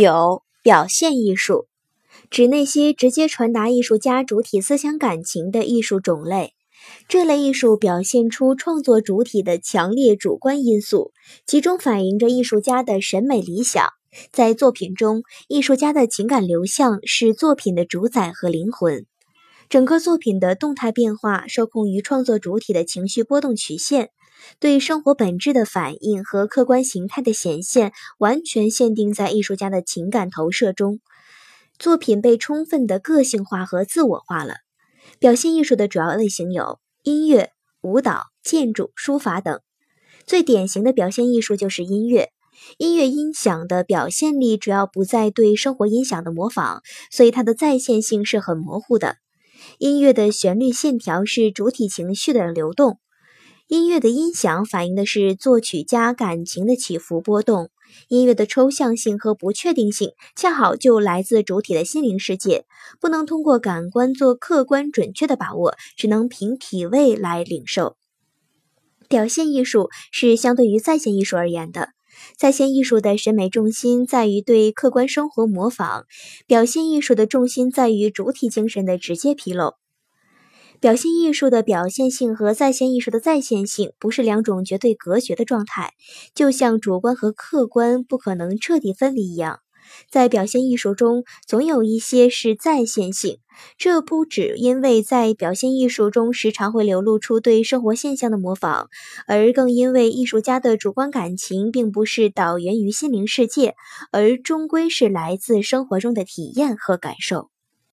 九、表现艺术指那些直接传达艺术家主体思想感情的艺术种类。这类艺术表现出创作主体的强烈主观因素，其中反映着艺术家的审美理想。在作品中，艺术家的情感流向是作品的主宰和灵魂。整个作品的动态变化受控于创作主体的情绪波动曲线。对生活本质的反应和客观形态的显现，完全限定在艺术家的情感投射中，作品被充分的个性化和自我化了。表现艺术的主要类型有音乐、舞蹈、建筑、书法等。最典型的表现艺术就是音乐。音乐音响的表现力主要不在对生活音响的模仿，所以它的再现性是很模糊的。音乐的旋律线条是主体情绪的流动。音乐的音响反映的是作曲家感情的起伏波动，音乐的抽象性和不确定性恰好就来自主体的心灵世界，不能通过感官做客观准确的把握，只能凭体味来领受。表现艺术是相对于再现艺术而言的，再现艺术的审美重心在于对客观生活模仿，表现艺术的重心在于主体精神的直接披露。表现艺术的表现性和再现艺术的再现性不是两种绝对隔绝的状态，就像主观和客观不可能彻底分离一样。在表现艺术中，总有一些是再现性，这不只因为在表现艺术中时常会流露出对生活现象的模仿，而更因为艺术家的主观感情并不是导源于心灵世界，而终归是来自生活中的体验和感受。